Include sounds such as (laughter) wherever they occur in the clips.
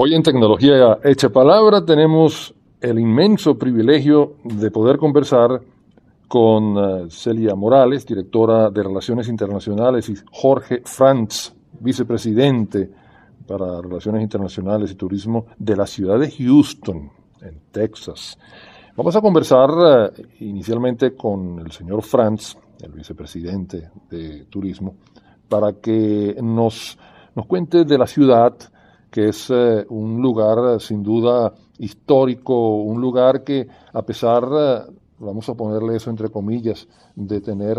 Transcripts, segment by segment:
Hoy en Tecnología Hecha Palabra tenemos el inmenso privilegio de poder conversar con eh, Celia Morales, directora de Relaciones Internacionales, y Jorge Franz, vicepresidente para Relaciones Internacionales y Turismo de la ciudad de Houston, en Texas. Vamos a conversar eh, inicialmente con el señor Franz, el vicepresidente de Turismo, para que nos, nos cuente de la ciudad, que es eh, un lugar eh, sin duda histórico, un lugar que a pesar, eh, vamos a ponerle eso entre comillas, de tener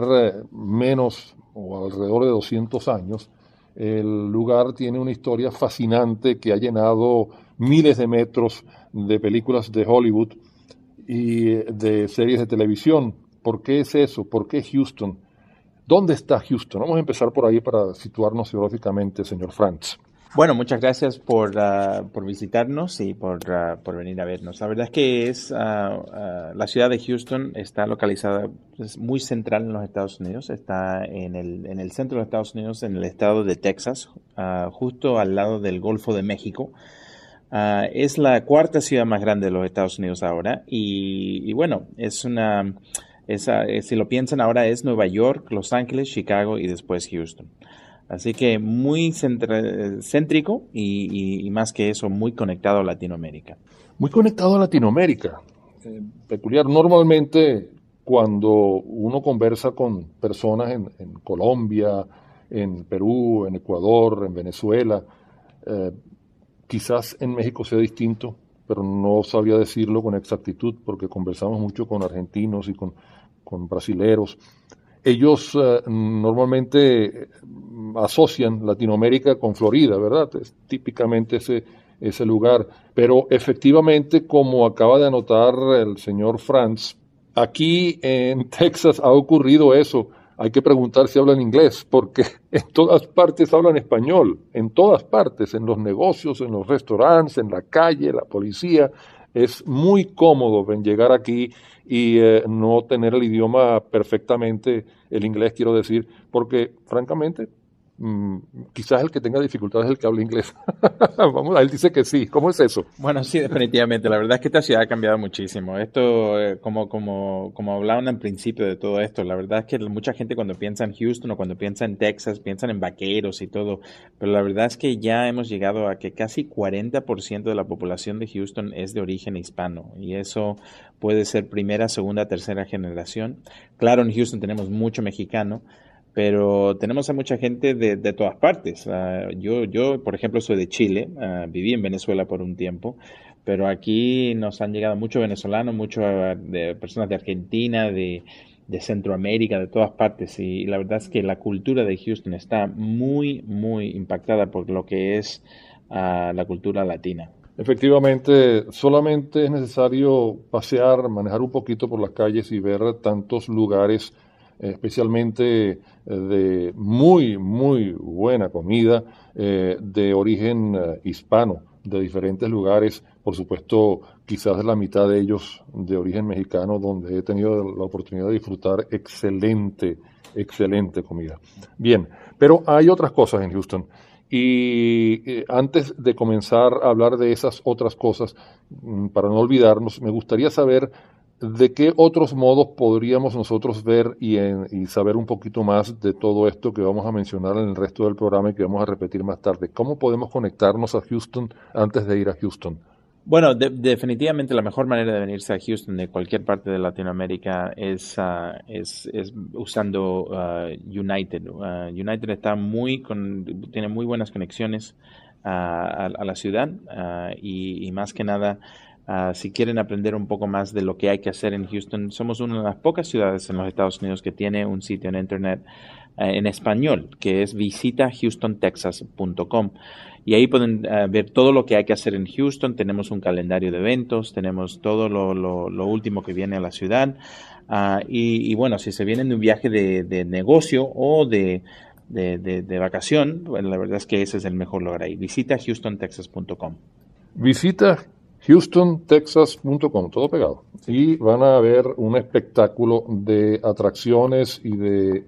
menos o alrededor de 200 años, el lugar tiene una historia fascinante que ha llenado miles de metros de películas de Hollywood y de series de televisión. ¿Por qué es eso? ¿Por qué Houston? ¿Dónde está Houston? Vamos a empezar por ahí para situarnos geográficamente, señor Franz. Bueno, muchas gracias por, ah, por visitarnos y por, ah, por, venir a vernos. La verdad es que es ah, la ciudad de Houston está localizada es muy central en los Estados Unidos. Está en el, en el centro de los Estados Unidos, en el estado de Texas, justo al lado del Golfo de México. es la cuarta ciudad más grande de los Estados Unidos ahora y, bueno, es una, si lo piensan ahora es Nueva York, Los Ángeles, Chicago y después Houston. Así que muy céntrico y, más que eso, muy conectado a Latinoamérica. Muy conectado a Latinoamérica. Eh, peculiar. Normalmente cuando uno conversa con personas en, Colombia, en Perú, en Ecuador, en Venezuela, eh, quizás en México sea distinto, pero no sabía decirlo con exactitud porque conversamos mucho con argentinos y con, con brasileros ellos eh, normalmente asocian Latinoamérica con Florida, ¿verdad? Es típicamente ese, ese lugar. Pero efectivamente, como acaba de anotar el señor Franz, aquí en (laughs) Texas ha ocurrido eso. Hay que preguntar si hablan inglés, porque (laughs) en todas partes hablan español, en todas partes, en los negocios, en los restaurantes, en la calle, la policía. Es muy cómodo ven llegar aquí y eh, no tener el idioma perfectamente, el inglés quiero decir, porque francamente quizás el que tenga dificultades es el que habla inglés. (laughs) Vamos, él dice que sí. ¿Cómo es eso? Bueno, sí, definitivamente. La verdad es que esta ciudad ha cambiado muchísimo. Esto, eh, como, como, como hablaban al principio de todo esto, la verdad es que mucha gente cuando piensa en Houston o cuando piensa en Texas, piensan en vaqueros y todo. Pero la verdad es que ya hemos llegado a que casi 40% de la población de Houston es de origen hispano. Y eso puede ser primera, segunda, tercera generación. Claro, en Houston tenemos mucho mexicano pero tenemos a mucha gente de, de todas partes. Ah, yo, yo, por ejemplo, soy de Chile, ah, viví en Venezuela por un tiempo, pero aquí nos han llegado muchos venezolanos, muchas ah, de personas de Argentina, de, de Centroamérica, de todas partes, y la verdad es que la cultura de Houston está muy, muy impactada por lo que es la cultura latina. Efectivamente, solamente es necesario pasear, manejar un poquito por las calles y ver tantos lugares especialmente eh, de muy, muy buena comida eh, de origen eh, hispano, de diferentes lugares, por supuesto, quizás la mitad de ellos de origen mexicano, donde he tenido la oportunidad de disfrutar excelente, excelente comida. Bien, pero hay otras cosas en Houston. Y antes de comenzar a hablar de esas otras cosas, mm, para no olvidarnos, me gustaría saber ¿De qué otros modos podríamos nosotros ver y, saber un poquito más de todo esto que vamos a mencionar en el resto del programa y que vamos a repetir más tarde? ¿Cómo podemos conectarnos a Houston antes de ir a Houston? Bueno, definitivamente la mejor manera de venirse a Houston de cualquier parte de Latinoamérica es, ah, es, usando ah, United. Ah, United está muy con, tiene muy buenas conexiones a, la ciudad y, y, más que nada Ah, si quieren aprender un poco más de lo que hay que hacer en Houston, somos una de las pocas ciudades en los Estados Unidos que tiene un sitio en Internet eh, en español, que es visita houstontexas.com. Y ahí pueden eh, ver todo lo que hay que hacer en Houston. Tenemos un calendario de eventos, tenemos todo lo, último que viene a la ciudad. Ah, y, bueno, si se vienen de un viaje de, negocio o de, de, vacación, la verdad es que ese es el mejor lugar ahí. Visita houstontexas.com. Visita HoustonTexas.com, todo pegado. Y van a ver un espectáculo de atracciones y de,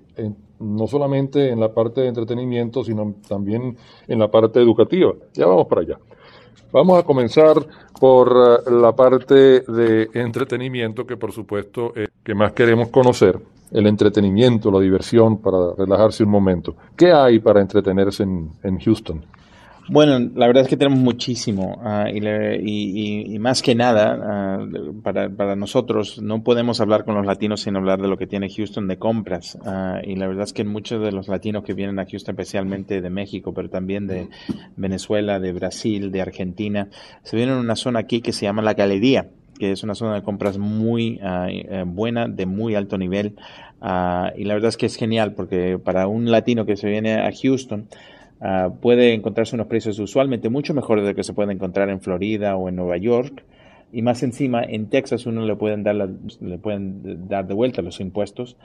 no solamente en la parte de entretenimiento, sino también en la parte educativa. Ya vamos para allá. Vamos a comenzar por eh, la parte de entretenimiento que por supuesto es que más queremos conocer, el entretenimiento, la diversión para relajarse un momento. ¿Qué hay para entretenerse en Houston? Bueno, la verdad es que tenemos muchísimo ah, y, más que nada, ah, para, nosotros no podemos hablar con los latinos sin hablar de lo que tiene Houston de compras. Ah, y la verdad es que muchos de los latinos que vienen a Houston, especialmente de México, pero también de Venezuela, de Brasil, de Argentina, se vienen a una zona aquí que se llama La Galería que es una zona de compras muy eh, buena, de muy alto nivel. y la verdad es que es genial porque para un latino que se viene a Houston, Ah, puede encontrarse unos precios usualmente mucho mejores de lo que se puede encontrar en Florida o en Nueva York. Y más encima, en Texas uno le pueden dar, le pueden dar de vuelta los impuestos,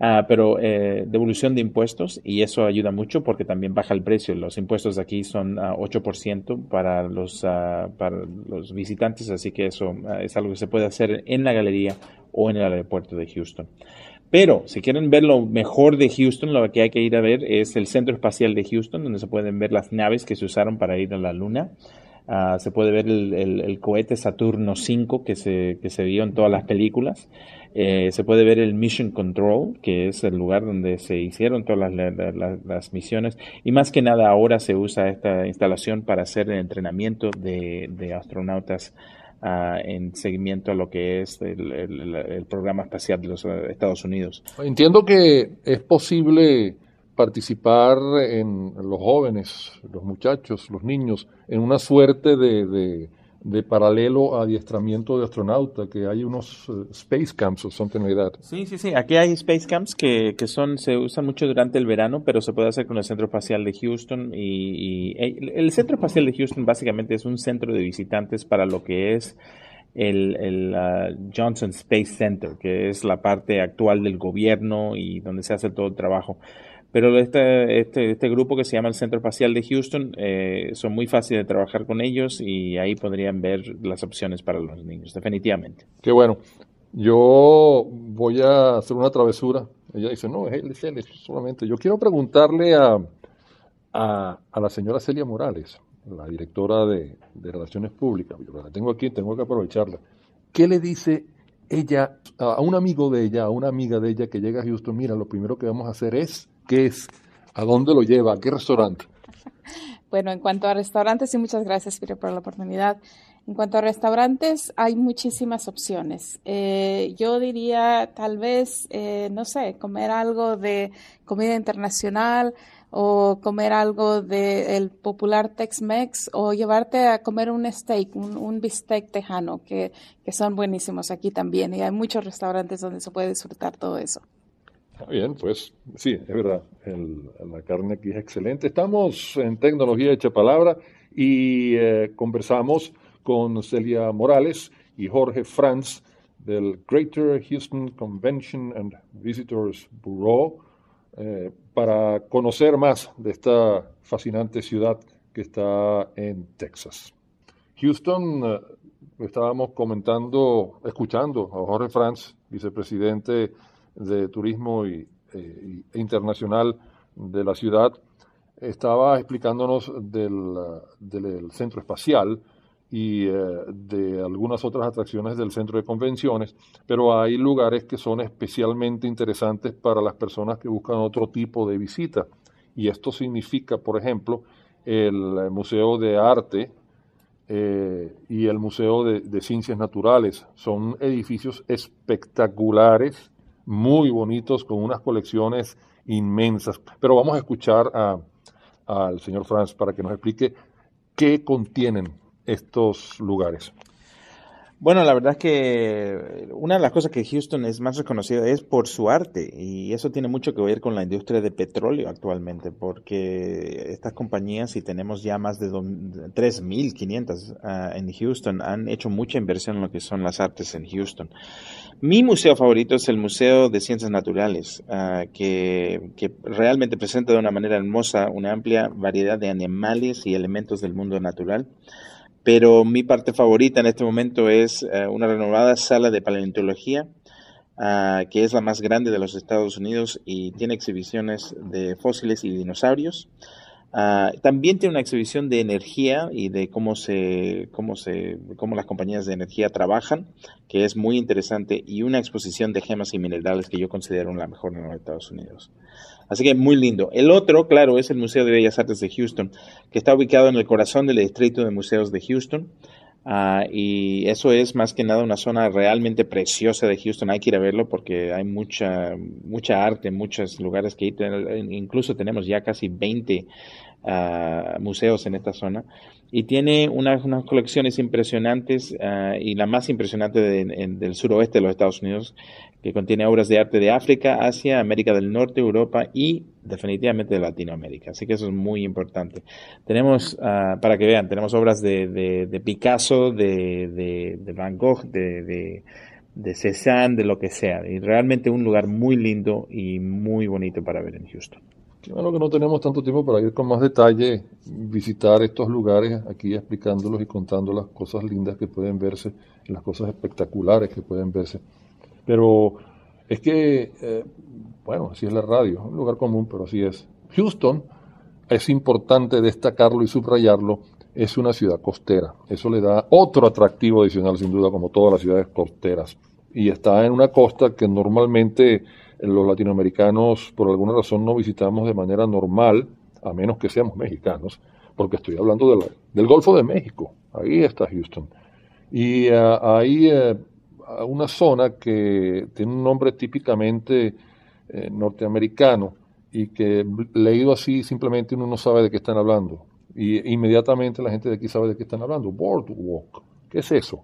ah, pero eh, devolución de impuestos y eso ayuda mucho porque también baja el precio. Los impuestos aquí son 8% para los, ah, para los visitantes, así que eso es algo que se puede hacer en la galería o en el aeropuerto de Houston. Pero si quieren ver lo mejor de Houston, lo que hay que ir a ver es el Centro Espacial de Houston, donde se pueden ver las naves que se usaron para ir a la Luna. Ah, se puede ver el, cohete Saturno 5 que se, vio en todas las películas. Eh, se puede ver el Mission Control, que es el lugar donde se hicieron todas las, misiones. Y más que nada ahora se usa esta instalación para hacer el entrenamiento de astronautas en seguimiento a lo que es el, programa espacial de los eh, Estados Unidos. Entiendo que es posible participar en los jóvenes, los muchachos, los niños, en una suerte de paralelo a adiestramiento de astronauta, que hay unos eh, space camps o something like that. Sí, sí, sí. Aquí hay space camps que, que son se usan mucho durante el verano, pero se puede hacer con el Centro Espacial de Houston. Y, el Centro Espacial de Houston básicamente es un centro de visitantes para lo que es el, el uh, Johnson Space Center, que es la parte actual del gobierno y donde se hace todo el trabajo. Pero este, este, este, grupo que se llama el Centro Espacial de Houston eh, son muy fáciles de trabajar con ellos y ahí podrían ver las opciones para los niños, definitivamente. Qué bueno. Yo voy a hacer una travesura. Ella dice, no, es él, es solamente. Yo quiero preguntarle a, a, a, la señora Celia Morales, la directora de, de Relaciones Públicas. Yo la tengo aquí, tengo que aprovecharla. ¿Qué le dice ella a un amigo de ella, a una amiga de ella que llega a Houston? Mira, lo primero que vamos a hacer es ¿Qué es? ¿A dónde lo lleva? ¿A qué restaurante? (laughs) Bueno, en cuanto a restaurantes, sí, muchas gracias, Peter, por la oportunidad. En cuanto a restaurantes, hay muchísimas opciones. Eh, yo diría, tal vez, eh, no sé, comer algo de comida internacional o comer algo del popular Tex-Mex o llevarte a comer un steak, un, bistec tejano, que son buenísimos aquí también. Y hay muchos restaurantes donde se puede disfrutar todo eso. Bien, pues sí, es verdad, la carne aquí es excelente. Estamos en Tecnología Hecha Palabra y eh, conversamos con Celia Morales y Jorge Franz del Greater Houston Convention and Visitors Bureau eh, para conocer más de esta fascinante ciudad que está en Texas. Houston, eh, estábamos comentando, escuchando a Jorge Franz, vicepresidente de Turismo y, eh, Internacional de la ciudad, estaba explicándonos del, del centro espacial y eh, de algunas otras atracciones del centro de convenciones, pero hay lugares que son especialmente interesantes para las personas que buscan otro tipo de visita. Y esto significa, por ejemplo, el Museo de Arte eh, y el Museo de Ciencias Naturales. Son edificios espectaculares muy bonitos con unas colecciones inmensas. Pero vamos a escuchar al señor Franz para que nos explique qué contienen estos lugares. Bueno, la verdad es que una de las cosas que Houston es más reconocida es por su arte y eso tiene mucho que ver con la industria de petróleo actualmente porque estas compañías, y tenemos ya más de 3.500 ah, en Houston, han hecho mucha inversión en lo que son las artes en Houston. Mi museo favorito es el Museo de Ciencias Naturales, ah, que, que, realmente presenta de una manera hermosa una amplia variedad de animales y elementos del mundo natural. Pero mi parte favorita en este momento es ah, una renovada sala de paleontología, ah, que es la más grande de los Estados Unidos y tiene exhibiciones de fósiles y dinosaurios. Ah, también tiene una exhibición de energía y de cómo se, cómo se, cómo las compañías de energía trabajan, que es muy interesante, y una exposición de gemas y minerales que yo considero la mejor en los Estados Unidos. Así que muy lindo. El otro, claro, es el Museo de Bellas Artes de Houston, que está ubicado en el corazón del distrito de museos de Houston. Ah, y eso es más que nada una zona realmente preciosa de Houston. Hay que ir a verlo porque hay mucha, mucha arte, muchos lugares que ir. Incluso tenemos ya casi 20 ah, museos en esta zona. Y tiene unas, colecciones impresionantes ah, y la más impresionante del suroeste de los Estados Unidos, que contiene obras de arte de África, Asia, América del Norte, Europa y definitivamente de Latinoamérica. Así que eso es muy importante. Tenemos, ah, para que vean, tenemos obras de, de, Picasso, de, de, Van Gogh, de, de Cézanne, de lo que sea. Y realmente un lugar muy lindo y muy bonito para ver en Houston. Claro que no tenemos tanto tiempo para ir con más detalle, visitar estos lugares, aquí explicándolos y contando las cosas lindas que pueden verse, las cosas espectaculares que pueden verse. Pero es que, eh, bueno, así es la radio, un lugar común, pero así es. Houston, es importante destacarlo y subrayarlo, es una ciudad costera. Eso le da otro atractivo adicional, sin duda, como todas las ciudades costeras. Y está en una costa que normalmente los latinoamericanos, por alguna razón, no visitamos de manera normal, a menos que seamos mexicanos, porque estoy hablando del Golfo de México. Ahí está Houston. Y uh, ahí uh, una zona que tiene un nombre típicamente eh, norteamericano y que leído así simplemente uno no sabe de qué están hablando. Y inmediatamente la gente de aquí sabe de qué están hablando. Boardwalk. ¿Qué es eso?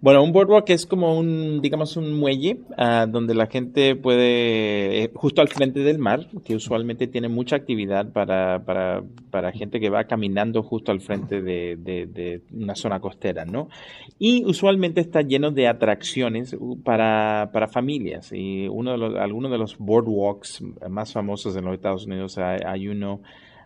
Bueno, un boardwalk es como un, digamos, un muelle uh, donde la gente puede, eh, justo al frente del mar, que usualmente tiene mucha actividad para, para, para gente que va caminando justo al frente de, de, una zona costera, ¿no? Y usualmente está lleno de atracciones para, para familias. Y uno de los, algunos de los boardwalks más famosos en los Estados Unidos, hay, uno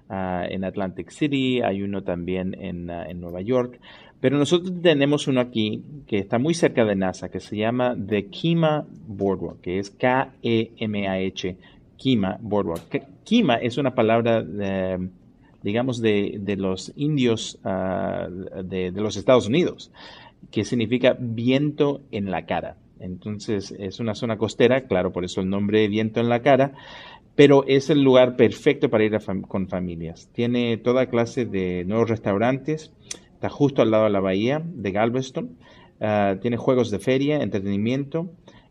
uh, en Atlantic City, hay uno también en, en Nueva York. Pero nosotros tenemos uno aquí que está muy cerca de NASA, que se llama The Kima Boardwalk, que es K-E-M-A-H, Kima Boardwalk. Kima es una palabra, digamos, de, los indios ah, de, los Estados Unidos, que significa viento en la cara. Entonces es una zona costera, claro, por eso el nombre viento en la cara, pero es el lugar perfecto para ir con familias. Tiene toda clase de nuevos restaurantes, Está justo al lado de la bahía de Galveston. Ah, tiene juegos de feria, entretenimiento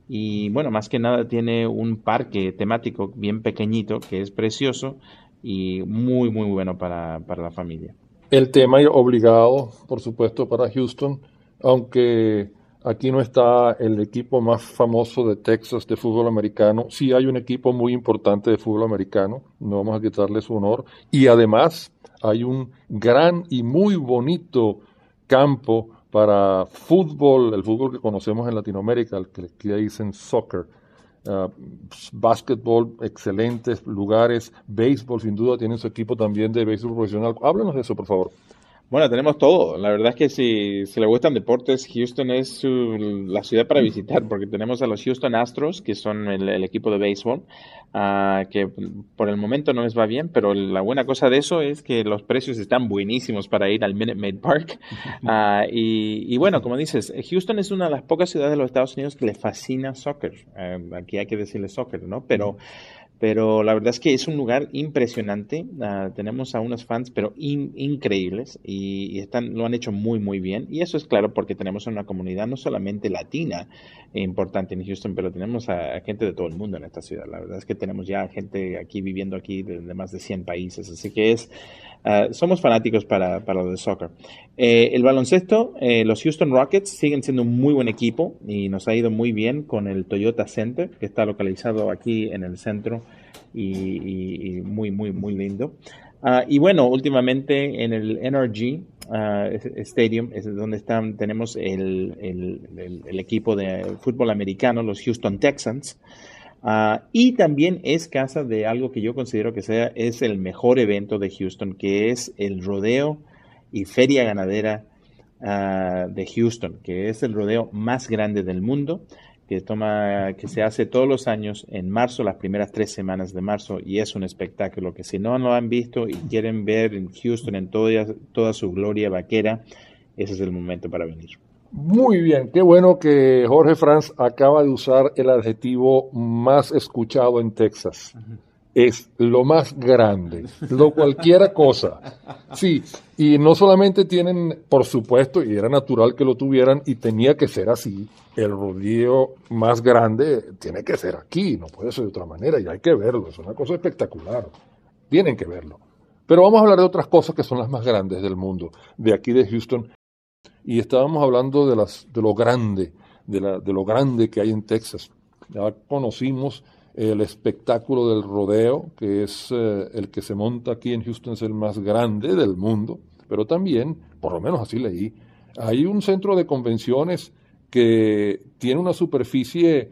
y bueno, más que nada tiene un parque temático bien pequeñito que es precioso y muy muy bueno para, para la familia. El tema obligado, por supuesto, para Houston, aunque aquí no está el equipo más famoso de Texas de fútbol americano, sí hay un equipo muy importante de fútbol americano, no vamos a quitarle su honor, y además hay un gran y muy bonito campo para fútbol, el fútbol que conocemos en Latinoamérica, el que, que dicen soccer, uh, excelentes lugares, béisbol, sin duda tienen su equipo también de béisbol profesional. Háblanos de eso, por favor. Bueno, tenemos todo. La verdad es que si, si le gustan deportes, Houston es la ciudad para visitar, porque tenemos a los Houston Astros, que son el, equipo de béisbol, uh, que por el momento no les va bien, pero la buena cosa de eso es que los precios están buenísimos para ir al Minute Maid Park. Uh, y, y, bueno, como dices, Houston es una de las pocas ciudades de los Estados Unidos que le fascina soccer. Uh, aquí hay que decirle soccer, ¿no? Pero pero la verdad es que es un lugar impresionante. Uh, tenemos a unos fans, pero in, increíbles, y, y, están, lo han hecho muy, muy bien. Y eso es claro porque tenemos una comunidad no solamente latina importante en Houston, pero tenemos a, gente de todo el mundo en esta ciudad. La verdad es que tenemos ya gente aquí viviendo aquí de, de más de 100 países. Así que es, uh, somos fanáticos para, para lo de soccer. Eh, el baloncesto, eh, los Houston Rockets siguen siendo un muy buen equipo y nos ha ido muy bien con el Toyota Center, que está localizado aquí en el centro y, muy, muy, muy lindo. Uh, y bueno, últimamente en el NRG uh, Stadium es donde están, tenemos el, el, el, equipo de fútbol americano, los Houston Texans. Uh, y también es casa de algo que yo considero que sea, es el mejor evento de Houston, que es el rodeo y feria ganadera de Houston, que es el rodeo más grande del mundo que toma, que se hace todos los años en marzo, las primeras tres semanas de marzo, y es un espectáculo que si no lo han visto y quieren ver en Houston en toda, toda su gloria vaquera, ese es el momento para venir. Muy bien, qué bueno que Jorge Franz acaba de usar el adjetivo más escuchado en Texas. Es lo más grande, lo cualquiera cosa. Sí, y no solamente tienen, por supuesto, y era natural que lo tuvieran, y tenía que ser así, el rodillo más grande tiene que ser aquí, no puede ser de otra manera, y hay que verlo, es una cosa espectacular. Tienen que verlo. Pero vamos a hablar de otras cosas que son las más grandes del mundo, de aquí de Houston, y estábamos hablando de, las, de lo grande, de, la, de lo grande que hay en Texas. Ya conocimos el espectáculo del rodeo, que es eh, el que se monta aquí en Houston, es el más grande del mundo, pero también, por lo menos así leí, hay un centro de convenciones que tiene una superficie,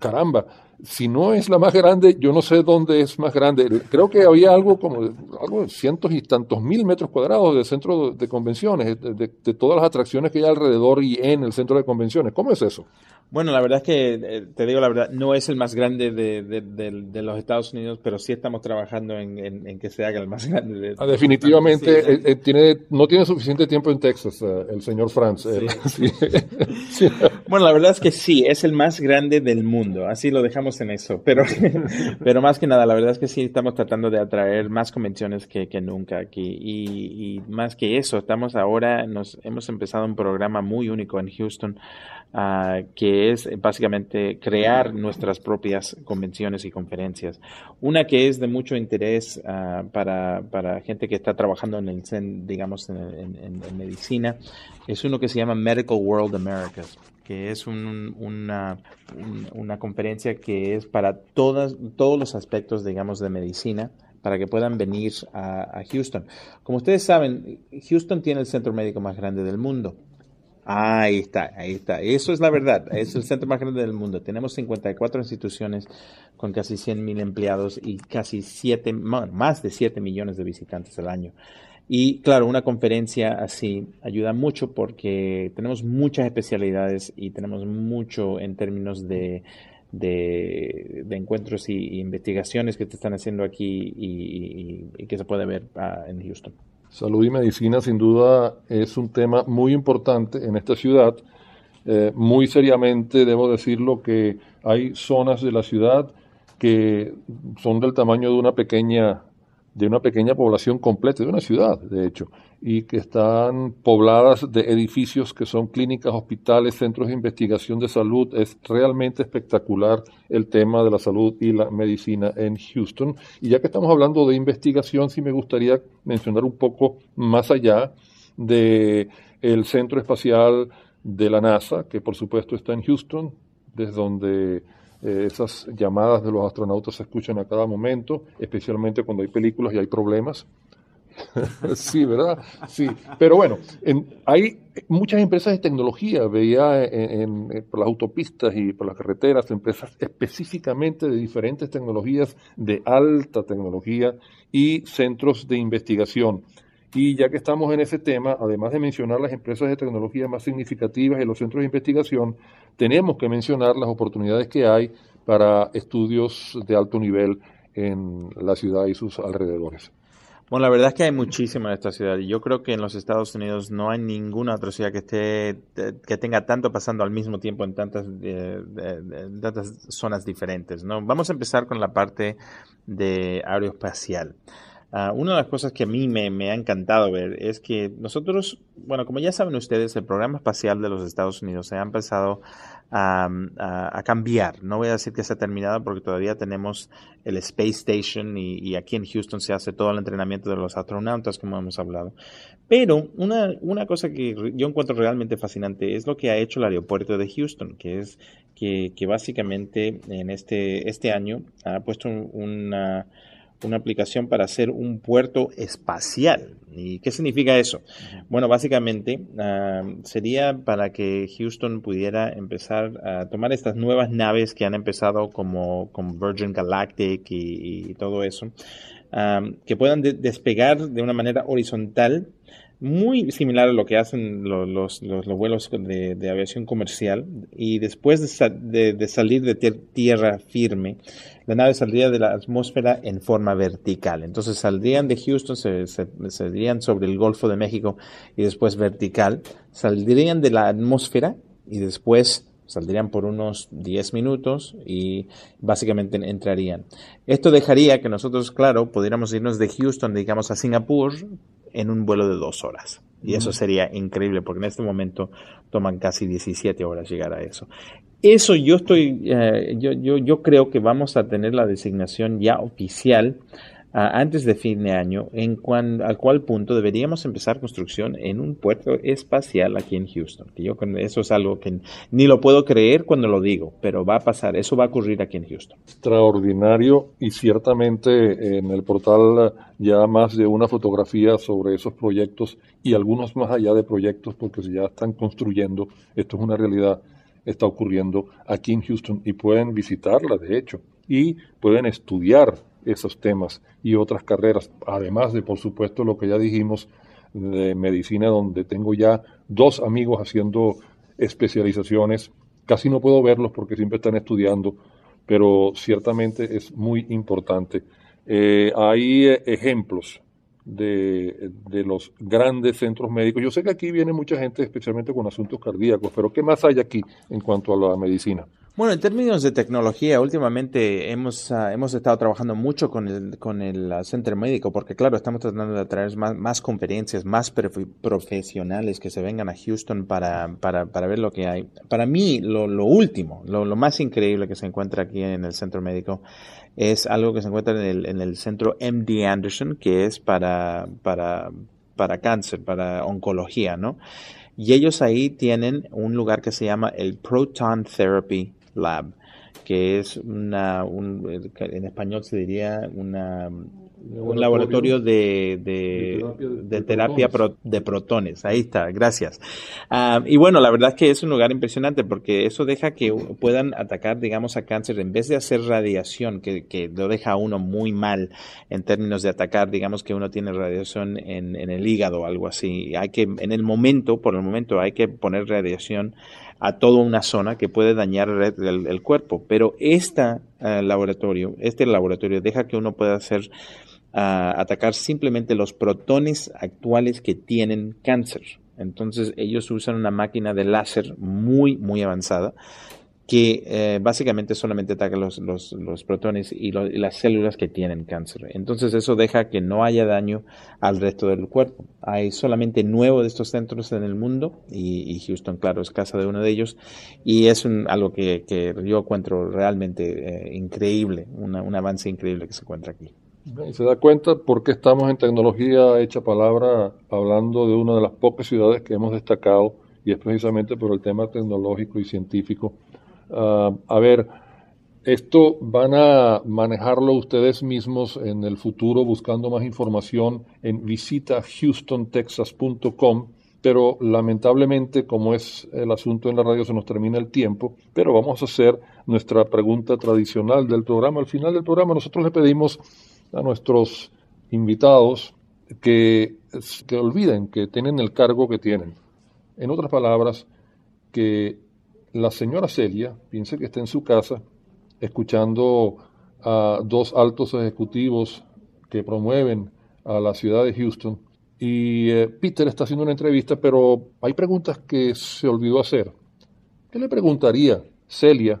caramba, si no es la más grande, yo no sé dónde es más grande. Creo que había algo como algo de cientos y tantos mil metros cuadrados de centro de convenciones, de, de, todas las atracciones que hay alrededor y en el centro de convenciones. ¿Cómo es eso? Bueno, la verdad es que, eh, te digo la verdad, no es el más grande de, de, los Estados Unidos, pero sí estamos trabajando en, que se haga el más (laughs) grande. Ah, definitivamente, eh, eh, tiene, no tiene suficiente tiempo en Texas el señor Franz. (laughs) (laughs) bueno, la verdad es que sí, es el más grande del mundo, así lo dejamos en eso, pero, pero más que nada, la verdad es que sí estamos tratando de atraer más convenciones que, que nunca aquí. Y, y más que eso, estamos ahora, nos hemos empezado un programa muy único en Houston Uh, que es básicamente crear nuestras propias convenciones y conferencias. Una que es de mucho interés uh, para, para, gente que está trabajando en el digamos, en, en, medicina, es uno que se llama Medical World Americas que es un, una, una conferencia que es para todas, todos los aspectos, digamos, de medicina, para que puedan venir a Houston. Como ustedes saben, Houston tiene el centro médico más grande del mundo. Ahí está, ahí está. Eso es la verdad. Es el centro más grande del mundo. Tenemos 54 instituciones con casi 100 empleados y casi 7, más de 7 millones de visitantes al año. Y claro, una conferencia así ayuda mucho porque tenemos muchas especialidades y tenemos mucho en términos de, de, encuentros y, investigaciones que te están haciendo aquí y, que se puede ver ah, en Houston. Salud y medicina sin duda es un tema muy importante en esta ciudad. Eh, muy seriamente debo decirlo que hay zonas de la ciudad que son del tamaño de una pequeña de una pequeña población completa, de una ciudad, de hecho, y que están pobladas de edificios que son clínicas, hospitales, centros de investigación de salud. Es realmente espectacular el tema de la salud y la medicina en Houston. Y ya que estamos hablando de investigación, sí me gustaría mencionar un poco más allá de el Centro Espacial de la NASA, que por supuesto está en Houston, desde donde eh, esas llamadas de los astronautas se escuchan a cada momento, especialmente cuando hay películas y hay problemas. (laughs) sí, ¿verdad? Sí, pero bueno, hay muchas empresas de tecnología, veía en, por las autopistas y por las carreteras, empresas específicamente de diferentes tecnologías, de alta tecnología y centros de investigación. Y ya que estamos en ese tema, además de mencionar las empresas de tecnología más significativas y los centros de investigación, tenemos que mencionar las oportunidades que hay para estudios de alto nivel en la ciudad y sus alrededores. Bueno, la verdad es que hay muchísimo en esta ciudad y yo creo que en los Estados Unidos no hay ninguna otra ciudad que esté que tenga tanto pasando al mismo tiempo en tantas, en tantas zonas diferentes. ¿no? Vamos a empezar con la parte de aeroespacial. Ah, una de las cosas que a mí me, ha encantado ver es que nosotros, bueno, como ya saben ustedes, el programa espacial de los Estados Unidos se ha empezado a, cambiar. No voy a decir que se ha terminado porque todavía tenemos el Space Station y, aquí en Houston se hace todo el entrenamiento de los astronautas, como hemos hablado. Pero una, una cosa que yo encuentro realmente fascinante es lo que ha hecho el aeropuerto de Houston, que es que, que básicamente en este, este año ha puesto una una aplicación para hacer un puerto espacial. ¿Y qué significa eso? Bueno, básicamente ah, sería para que Houston pudiera empezar a tomar estas nuevas naves que han empezado como, como Virgin Galactic y, todo eso, ah, que puedan despegar de una manera horizontal muy similar a lo que hacen los, vuelos de, aviación comercial. Y después de, salir de tierra firme, la nave saldría de la atmósfera en forma vertical. Entonces saldrían de Houston, se, saldrían sobre el Golfo de México y después vertical. Saldrían de la atmósfera y después saldrían por unos 10 minutos y básicamente entrarían. Esto dejaría que nosotros, claro, pudiéramos irnos de Houston, digamos, a Singapur en un vuelo de dos horas. Y eso sería increíble porque en este momento toman casi 17 horas llegar a eso. Eso yo estoy, eh, yo, yo, yo creo que vamos a tener la designación ya oficial antes de fin de año, en cuan, al cual punto deberíamos empezar construcción en un puerto espacial aquí en Houston. Yo eso es algo que ni lo puedo creer cuando lo digo, pero va a pasar, eso va a ocurrir aquí en Houston. Extraordinario y ciertamente en el portal ya más de una fotografía sobre esos proyectos y algunos más allá de proyectos porque ya están construyendo, esto es una realidad, está ocurriendo aquí en Houston y pueden visitarla de hecho y pueden estudiar esos temas y otras carreras, además de, por supuesto, lo que ya dijimos de medicina, donde tengo ya dos amigos haciendo especializaciones. Casi no puedo verlos porque siempre están estudiando, pero ciertamente es muy importante. Eh, hay eh, ejemplos de, de, los grandes centros médicos. Yo sé que aquí viene mucha gente, especialmente con asuntos cardíacos, pero ¿qué más hay aquí en cuanto a la medicina? Bueno, en términos de tecnología, últimamente hemos, ah, hemos estado trabajando mucho con el, con el uh, Centro Médico, porque claro, estamos tratando de atraer más, más conferencias, más profesionales que se vengan a Houston para, para, para ver lo que hay. Para mí, lo, lo último, lo, lo, más increíble que se encuentra aquí en el Centro Médico es algo que se encuentra en el, en el Centro MD Anderson, que es para, para, para cáncer, para oncología, ¿no? Y ellos ahí tienen un lugar que se llama el Proton Therapy Lab, que es una, un, en español se diría una un laboratorio de, de, terapia, de, protones. Ahí está, gracias. Ah, y bueno, la verdad es que es un lugar impresionante porque eso deja que puedan atacar, digamos, a cáncer en vez de hacer radiación, que, que lo deja a uno muy mal en términos de atacar, digamos que uno tiene radiación en, en el hígado o algo así. Hay que, en el momento, por el momento, hay que poner radiación a toda una zona que puede dañar el, cuerpo. Pero este laboratorio, este laboratorio deja que uno pueda hacer atacar simplemente los protones actuales que tienen cáncer. Entonces ellos usan una máquina de láser muy, muy avanzada que eh, básicamente solamente ataca los, los, los protones y, las células que tienen cáncer. Entonces eso deja que no haya daño al resto del cuerpo. Hay solamente nueve de estos centros en el mundo y, Houston, claro, es casa de uno de ellos y es algo que, yo encuentro realmente eh, increíble, un avance increíble que se encuentra aquí. Y se da cuenta por qué estamos en tecnología hecha palabra hablando de una de las pocas ciudades que hemos destacado y es precisamente por el tema tecnológico y científico Ah, a ver, esto van a manejarlo ustedes mismos en el futuro buscando más información en visita houstontexas.com, pero lamentablemente como es el asunto en la radio se nos termina el tiempo, pero vamos a hacer nuestra pregunta tradicional del programa. Al final del programa nosotros le pedimos a nuestros invitados que, que olviden que tienen el cargo que tienen. En otras palabras, que la señora Celia piensa que está en su casa escuchando a dos altos ejecutivos que promueven a la ciudad de Houston y eh, Peter está haciendo una entrevista, pero hay preguntas que se olvidó hacer. ¿Qué le preguntaría Celia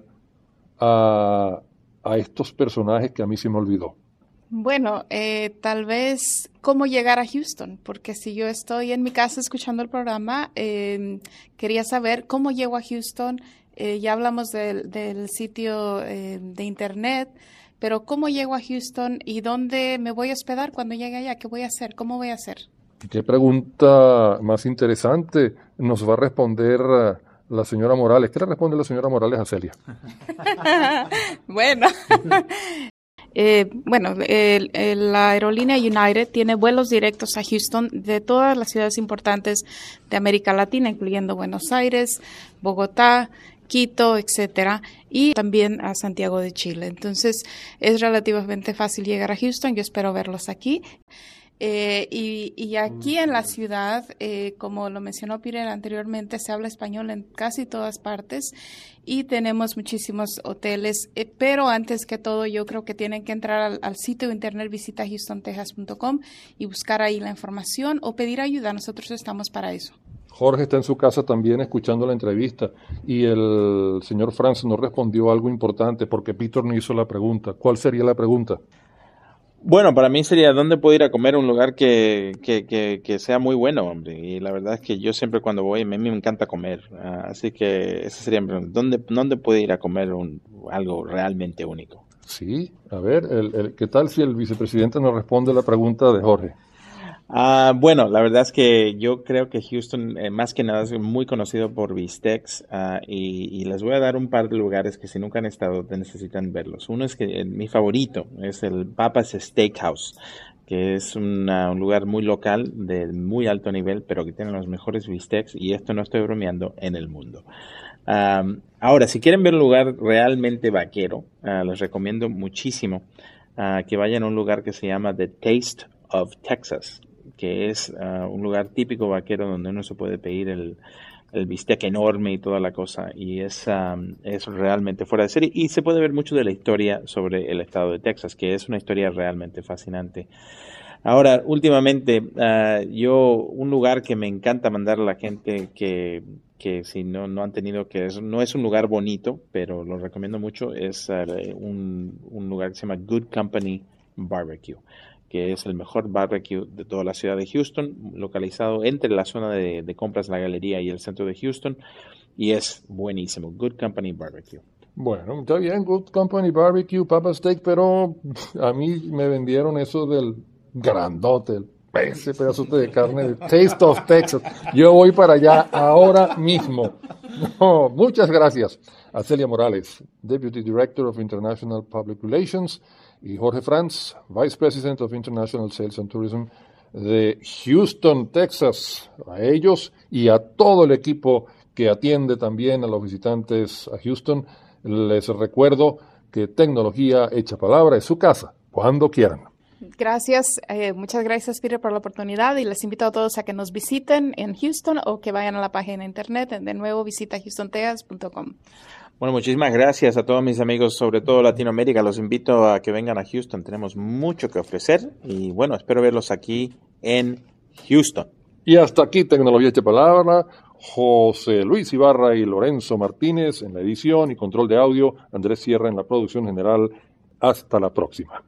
a, a estos personajes que a mí se me olvidó? Bueno, eh, tal vez cómo llegar a Houston, porque si yo estoy en mi casa escuchando el programa, em, quería saber cómo llego a Houston. Eh, ya hablamos del, sitio em, de internet, pero cómo llego a Houston y dónde me voy a hospedar cuando llegue allá, qué voy a hacer, cómo voy a hacer. Qué pregunta más interesante nos va a responder eh, la señora Morales. ¿Qué le responde la señora Morales a Celia? (laughs) (laughs) bueno, Eh, bueno, la aerolínea United tiene vuelos directos a Houston de todas las ciudades importantes de América Latina, incluyendo Buenos Aires, Bogotá, Quito, etcétera, y también a Santiago de Chile. Entonces, es relativamente fácil llegar a Houston. Yo espero verlos aquí. Eh, y, aquí en la ciudad, eh, como lo mencionó Peter anteriormente, se habla español en casi todas partes y tenemos muchísimos hoteles. Eh, pero antes que todo, yo creo que tienen que entrar al, sitio internet visita houstontexas.com y buscar ahí la información o pedir ayuda. Nosotros estamos para eso. Jorge está en su casa también escuchando la entrevista y el señor Franz nos respondió algo importante porque Peter no hizo la pregunta. ¿Cuál sería la pregunta? Bueno, para mí sería dónde puedo ir a comer un lugar que, que, que, sea muy bueno, hombre. Y la verdad es que yo siempre cuando voy, a mí me encanta comer. Ah, así que esa sería mi pregunta. ¿Dónde, dónde puedo ir a comer un, algo realmente único? Sí, a ver, el, ¿qué tal si el vicepresidente nos responde la pregunta de Jorge? Ah, bueno, la verdad es que yo creo que Houston, eh, más que nada, es muy conocido por Bistecs ah, y, les voy a dar un par de lugares que si nunca han estado necesitan verlos. Uno es que eh, mi favorito es el Papa's Steakhouse, que es un lugar muy local de muy alto nivel, pero que tiene los mejores bistecs y esto no estoy bromeando en el mundo. ahora, si quieren ver un lugar realmente vaquero, ah, les recomiendo muchísimo que vayan a un lugar que se llama The Taste of Texas que es ah, un lugar típico vaquero donde uno se puede pedir el, el bistec enorme y toda la cosa. Y es, es realmente fuera de serie. Y se puede ver mucho de la historia sobre el estado de Texas, que es una historia realmente fascinante. Ahora, últimamente, ah, yo, un lugar que me encanta mandar a la gente que, que si no, no han tenido que, es, no es un lugar bonito, pero lo recomiendo mucho, es ah, un, un lugar que se llama Good Company Barbecue que es el mejor barbecue de toda la ciudad de Houston, localizado entre la zona de, compras de la galería y el centro de Houston, y es buenísimo. Good Company Barbecue. Bueno, está bien, Good Company Barbecue, Papa Steak, pero a mí me vendieron eso del grandote, ese pedazo de carne de Taste of Texas. Yo voy para allá ahora mismo. muchas gracias a Celia Morales, Deputy Director of International Public Relations y Jorge Franz, Vice President of International Sales and Tourism de Houston, Texas. A ellos y a todo el equipo que atiende también a los visitantes a Houston, les recuerdo que tecnología hecha palabra es su casa, cuando quieran. Gracias, eh, muchas gracias Peter por la oportunidad y les invito a todos a que nos visiten en Houston o que vayan a la página internet. De nuevo visita houstonteas.com. Bueno, muchísimas gracias a todos mis amigos, sobre todo Latinoamérica. Los invito a que vengan a Houston. Tenemos mucho que ofrecer y bueno, espero verlos aquí en Houston. Y hasta aquí Tecnología de Palabra. José Luis Ibarra y Lorenzo Martínez en la edición y control de audio. Andrés Sierra en la producción general. Hasta la próxima.